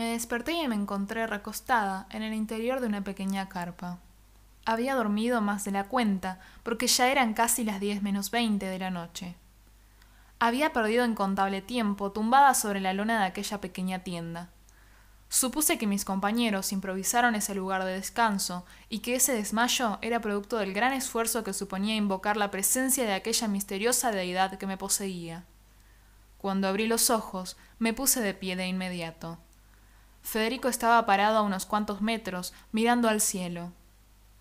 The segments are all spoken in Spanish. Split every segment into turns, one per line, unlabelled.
Me desperté y me encontré recostada en el interior de una pequeña carpa. Había dormido más de la cuenta, porque ya eran casi las diez menos veinte de la noche. Había perdido incontable tiempo tumbada sobre la lona de aquella pequeña tienda. Supuse que mis compañeros improvisaron ese lugar de descanso y que ese desmayo era producto del gran esfuerzo que suponía invocar la presencia de aquella misteriosa deidad que me poseía. Cuando abrí los ojos, me puse de pie de inmediato. Federico estaba parado a unos cuantos metros, mirando al cielo.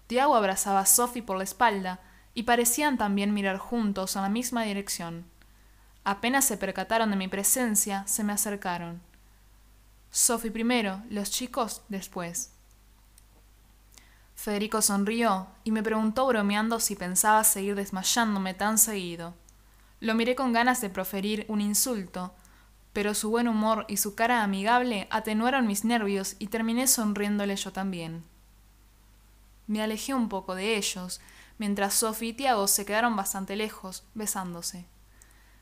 Tiago abrazaba a Sophie por la espalda y parecían también mirar juntos en la misma dirección. Apenas se percataron de mi presencia, se me acercaron. Sophie primero, los chicos después. Federico sonrió y me preguntó bromeando si pensaba seguir desmayándome tan seguido. Lo miré con ganas de proferir un insulto, pero su buen humor y su cara amigable atenuaron mis nervios y terminé sonriéndole yo también. Me alejé un poco de ellos, mientras Sophie y Tiago se quedaron bastante lejos, besándose.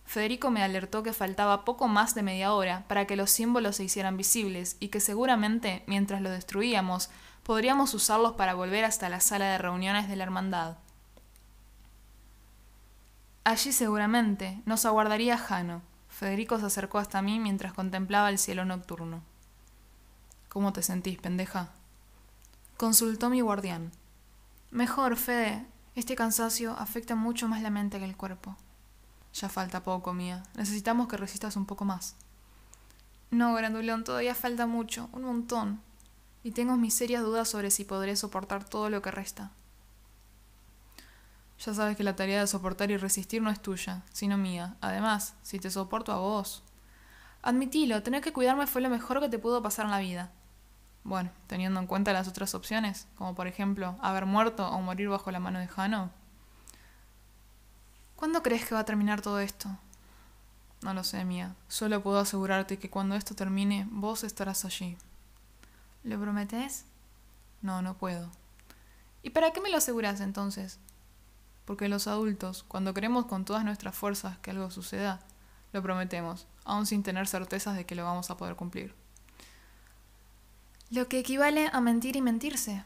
Federico me alertó que faltaba poco más de media hora para que los símbolos se hicieran visibles y que seguramente, mientras los destruíamos, podríamos usarlos para volver hasta la sala de reuniones de la hermandad. Allí seguramente nos aguardaría Jano. Federico se acercó hasta mí mientras contemplaba el cielo nocturno. ¿Cómo te sentís, pendeja? Consultó mi guardián. Mejor, Fede. Este cansancio afecta mucho más la mente que el cuerpo. Ya falta poco, mía. Necesitamos que resistas un poco más. No, Grandulón, todavía falta mucho, un montón. Y tengo mis serias dudas sobre si podré soportar todo lo que resta. Ya sabes que la tarea de soportar y resistir no es tuya, sino mía. Además, si te soporto a vos. Admitilo, tener que cuidarme fue lo mejor que te pudo pasar en la vida. Bueno, teniendo en cuenta las otras opciones, como por ejemplo haber muerto o morir bajo la mano de Jano, ¿Cuándo crees que va a terminar todo esto? No lo sé, Mía. Solo puedo asegurarte que cuando esto termine, vos estarás allí. ¿Lo prometes? No, no puedo. ¿Y para qué me lo aseguras entonces? Porque los adultos, cuando queremos con todas nuestras fuerzas que algo suceda, lo prometemos, aun sin tener certezas de que lo vamos a poder cumplir. Lo que equivale a mentir y mentirse.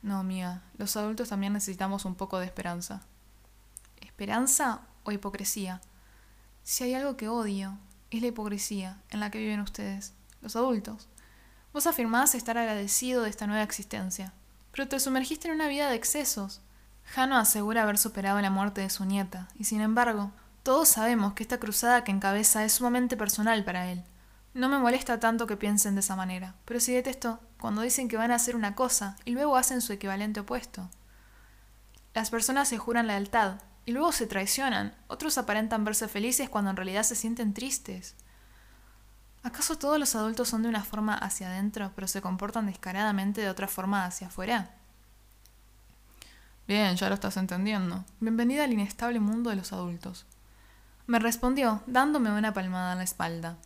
No, Mía, los adultos también necesitamos un poco de esperanza esperanza o hipocresía. Si hay algo que odio, es la hipocresía en la que viven ustedes, los adultos. Vos afirmás estar agradecido de esta nueva existencia, pero te sumergiste en una vida de excesos. Jano asegura haber superado la muerte de su nieta, y sin embargo, todos sabemos que esta cruzada que encabeza es sumamente personal para él. No me molesta tanto que piensen de esa manera, pero sí detesto cuando dicen que van a hacer una cosa y luego hacen su equivalente opuesto. Las personas se juran lealtad, y luego se traicionan. Otros aparentan verse felices cuando en realidad se sienten tristes. ¿Acaso todos los adultos son de una forma hacia adentro, pero se comportan descaradamente de otra forma hacia afuera? Bien, ya lo estás entendiendo. Bienvenida al inestable mundo de los adultos. Me respondió, dándome una palmada en la espalda.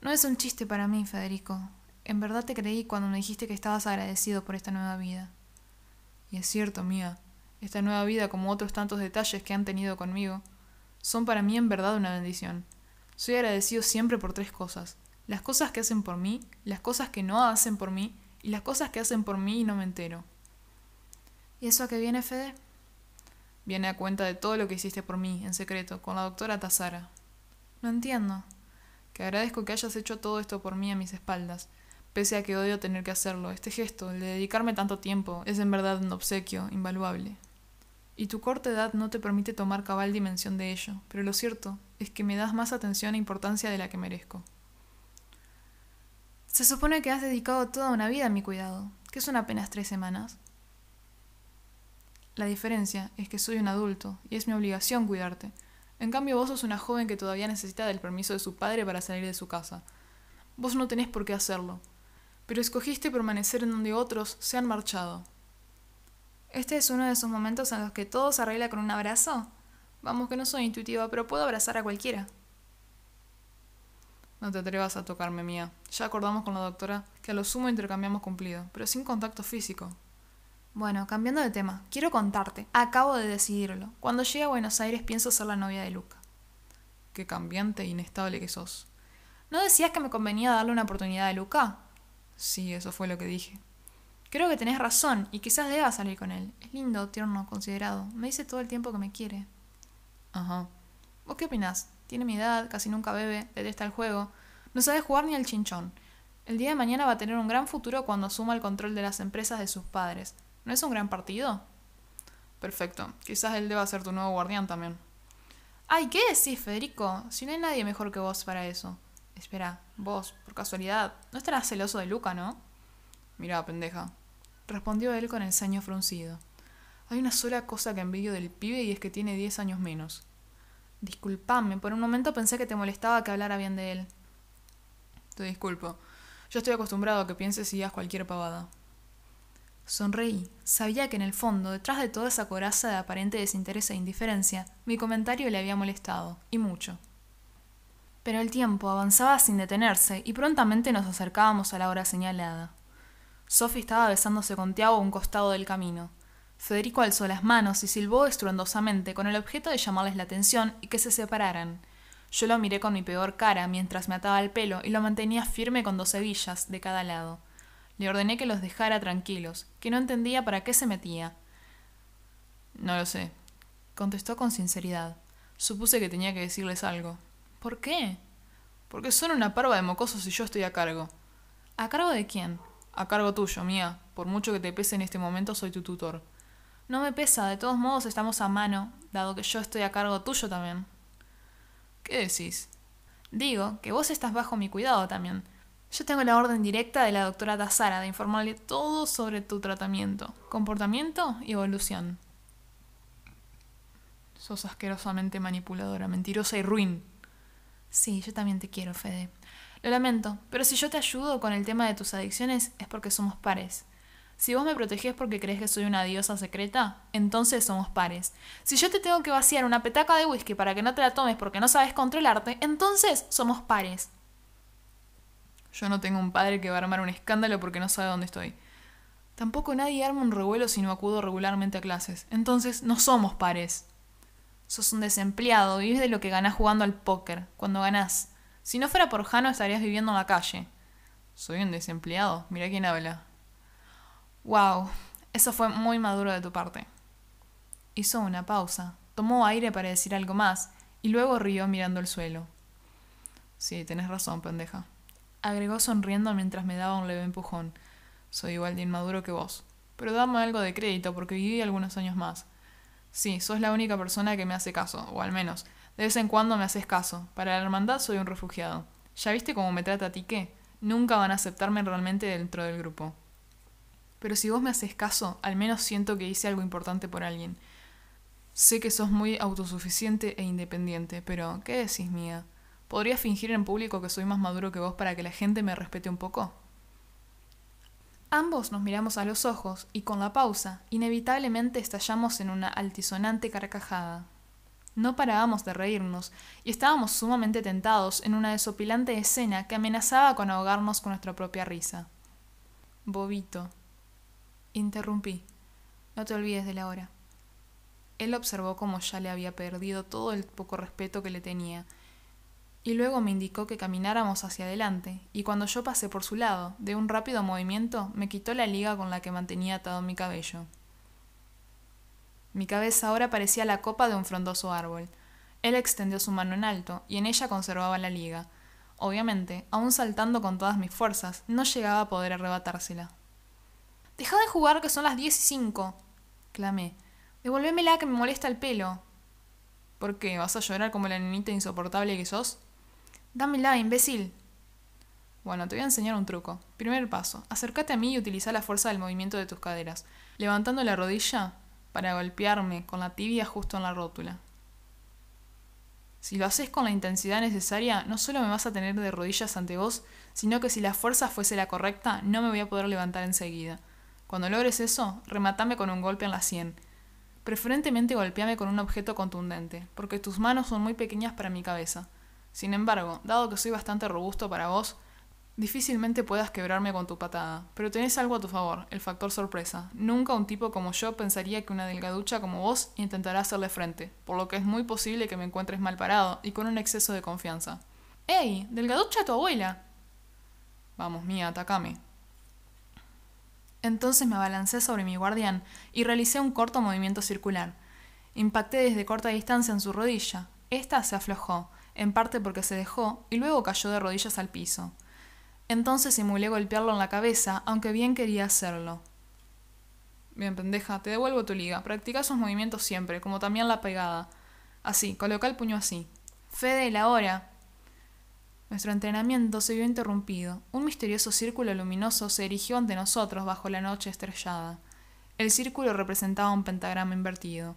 No es un chiste para mí, Federico. En verdad te creí cuando me dijiste que estabas agradecido por esta nueva vida. Y es cierto, mía. Esta nueva vida, como otros tantos detalles que han tenido conmigo, son para mí en verdad una bendición. Soy agradecido siempre por tres cosas. Las cosas que hacen por mí, las cosas que no hacen por mí y las cosas que hacen por mí y no me entero. ¿Y eso a qué viene, Fede? Viene a cuenta de todo lo que hiciste por mí, en secreto, con la doctora Tazara. No entiendo. Que agradezco que hayas hecho todo esto por mí a mis espaldas, pese a que odio tener que hacerlo. Este gesto, el de dedicarme tanto tiempo, es en verdad un obsequio invaluable y tu corta edad no te permite tomar cabal dimensión de ello, pero lo cierto es que me das más atención e importancia de la que merezco. Se supone que has dedicado toda una vida a mi cuidado, que son apenas tres semanas. La diferencia es que soy un adulto y es mi obligación cuidarte. En cambio, vos sos una joven que todavía necesita del permiso de su padre para salir de su casa. Vos no tenés por qué hacerlo, pero escogiste permanecer en donde otros se han marchado. Este es uno de esos momentos en los que todo se arregla con un abrazo. Vamos que no soy intuitiva, pero puedo abrazar a cualquiera. No te atrevas a tocarme, mía. Ya acordamos con la doctora que a lo sumo intercambiamos cumplido, pero sin contacto físico. Bueno, cambiando de tema, quiero contarte. Acabo de decidirlo. Cuando llegue a Buenos Aires pienso ser la novia de Luca. Qué cambiante e inestable que sos. ¿No decías que me convenía darle una oportunidad a Luca?
Sí, eso fue lo que dije.
Creo que tenés razón y quizás deba salir con él. Es lindo, tierno, considerado. Me dice todo el tiempo que me quiere.
Ajá.
¿Vos qué opinás? Tiene mi edad, casi nunca bebe, detesta el juego. No sabe jugar ni al chinchón. El día de mañana va a tener un gran futuro cuando asuma el control de las empresas de sus padres. ¿No es un gran partido?
Perfecto. Quizás él deba ser tu nuevo guardián también.
Ay, ¿qué decís, Federico? Si no hay nadie mejor que vos para eso. Espera, vos, por casualidad, no estarás celoso de Luca, ¿no?
Mira, pendeja, respondió él con el ceño fruncido. Hay una sola cosa que envidio del pibe y es que tiene diez años menos.
Disculpame, por un momento pensé que te molestaba que hablara bien de él.
Te disculpo. Yo estoy acostumbrado a que pienses y digas cualquier pavada.
Sonreí. Sabía que en el fondo, detrás de toda esa coraza de aparente desinterés e indiferencia, mi comentario le había molestado, y mucho. Pero el tiempo avanzaba sin detenerse y prontamente nos acercábamos a la hora señalada. Sophie estaba besándose con Tiago a un costado del camino. Federico alzó las manos y silbó estruendosamente con el objeto de llamarles la atención y que se separaran. Yo lo miré con mi peor cara mientras me ataba el pelo y lo mantenía firme con dos hebillas de cada lado. Le ordené que los dejara tranquilos, que no entendía para qué se metía.
No lo sé, contestó con sinceridad. Supuse que tenía que decirles algo.
¿Por qué?
Porque son una parva de mocosos y yo estoy a cargo.
¿A cargo de quién?
A cargo tuyo, mía. Por mucho que te pese en este momento, soy tu tutor.
No me pesa, de todos modos estamos a mano, dado que yo estoy a cargo tuyo también.
¿Qué decís?
Digo, que vos estás bajo mi cuidado también. Yo tengo la orden directa de la doctora Tazara de informarle todo sobre tu tratamiento, comportamiento y evolución.
Sos asquerosamente manipuladora, mentirosa y ruin.
Sí, yo también te quiero, Fede. Lo lamento, pero si yo te ayudo con el tema de tus adicciones es porque somos pares. Si vos me protegés porque crees que soy una diosa secreta, entonces somos pares. Si yo te tengo que vaciar una petaca de whisky para que no te la tomes porque no sabes controlarte, entonces somos pares.
Yo no tengo un padre que va a armar un escándalo porque no sabe dónde estoy. Tampoco nadie arma un revuelo si no acudo regularmente a clases. Entonces no somos pares.
Sos un desempleado, vives de lo que ganás jugando al póker, cuando ganás. Si no fuera por Jano estarías viviendo en la calle.
Soy un desempleado, mira quién habla.
Wow, eso fue muy maduro de tu parte. Hizo una pausa, tomó aire para decir algo más, y luego rió mirando el suelo.
Sí, tenés razón, pendeja.
Agregó sonriendo mientras me daba un leve empujón.
Soy igual de inmaduro que vos. Pero dame algo de crédito porque viví algunos años más. Sí, sos la única persona que me hace caso, o al menos, de vez en cuando me haces caso. Para la hermandad soy un refugiado. ¿Ya viste cómo me trata ti qué? Nunca van a aceptarme realmente dentro del grupo. Pero si vos me haces caso, al menos siento que hice algo importante por alguien. Sé que sos muy autosuficiente e independiente, pero ¿qué decís, mía? ¿Podría fingir en público que soy más maduro que vos para que la gente me respete un poco?
Ambos nos miramos a los ojos y con la pausa, inevitablemente estallamos en una altisonante carcajada. No parábamos de reírnos y estábamos sumamente tentados en una desopilante escena que amenazaba con ahogarnos con nuestra propia risa. Bobito. Interrumpí. No te olvides de la hora. Él observó cómo ya le había perdido todo el poco respeto que le tenía y luego me indicó que camináramos hacia adelante, y cuando yo pasé por su lado, de un rápido movimiento, me quitó la liga con la que mantenía atado mi cabello. Mi cabeza ahora parecía la copa de un frondoso árbol. Él extendió su mano en alto, y en ella conservaba la liga. Obviamente, aún saltando con todas mis fuerzas, no llegaba a poder arrebatársela. Deja de jugar que son las diez y cinco, clamé. Devuélvemela que me molesta el pelo.
¿Por qué? ¿Vas a llorar como la nenita insoportable que sos?
Dámela, imbécil.
Bueno, te voy a enseñar un truco. Primer paso, acércate a mí y utiliza la fuerza del movimiento de tus caderas, levantando la rodilla para golpearme con la tibia justo en la rótula. Si lo haces con la intensidad necesaria, no solo me vas a tener de rodillas ante vos, sino que si la fuerza fuese la correcta, no me voy a poder levantar enseguida. Cuando logres eso, rematame con un golpe en la sien. Preferentemente golpeame con un objeto contundente, porque tus manos son muy pequeñas para mi cabeza. Sin embargo, dado que soy bastante robusto para vos, difícilmente puedas quebrarme con tu patada. Pero tenés algo a tu favor, el factor sorpresa. Nunca un tipo como yo pensaría que una delgaducha como vos intentará hacerle frente, por lo que es muy posible que me encuentres mal parado y con un exceso de confianza. ¡Ey! ¡Delgaducha a tu abuela! Vamos, mía, atacame. Entonces me abalancé sobre mi guardián y realicé un corto movimiento circular. Impacté desde corta distancia en su rodilla. Esta se aflojó, en parte porque se dejó, y luego cayó de rodillas al piso. Entonces simulé golpearlo en la cabeza, aunque bien quería hacerlo. Bien, pendeja, te devuelvo tu liga. Practica esos movimientos siempre, como también la pegada. Así, coloca el puño así. Fede, la hora. Nuestro entrenamiento se vio interrumpido. Un misterioso círculo luminoso se erigió ante nosotros bajo la noche estrellada. El círculo representaba un pentagrama invertido.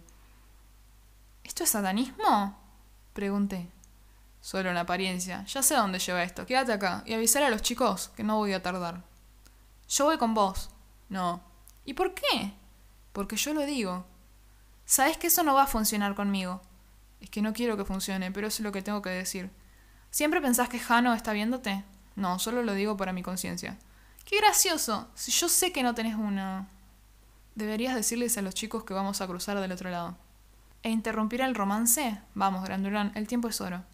¿Esto es satanismo? pregunté. Solo en apariencia. Ya sé dónde lleva esto. Quédate acá y avisar a los chicos que no voy a tardar. Yo voy con vos. No. ¿Y por qué? Porque yo lo digo. Sabes que eso no va a funcionar conmigo. Es que no quiero que funcione, pero es lo que tengo que decir. ¿Siempre pensás que Jano está viéndote? No, solo lo digo para mi conciencia. ¡Qué gracioso! Si yo sé que no tenés una... Deberías decirles a los chicos que vamos a cruzar del otro lado. ¿E interrumpir el romance? Vamos, Grandurán, el tiempo es oro.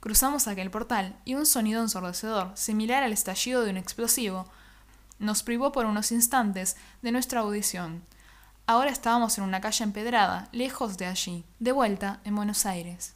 Cruzamos aquel portal y un sonido ensordecedor, similar al estallido de un explosivo, nos privó por unos instantes de nuestra audición. Ahora estábamos en una calle empedrada, lejos de allí, de vuelta en Buenos Aires.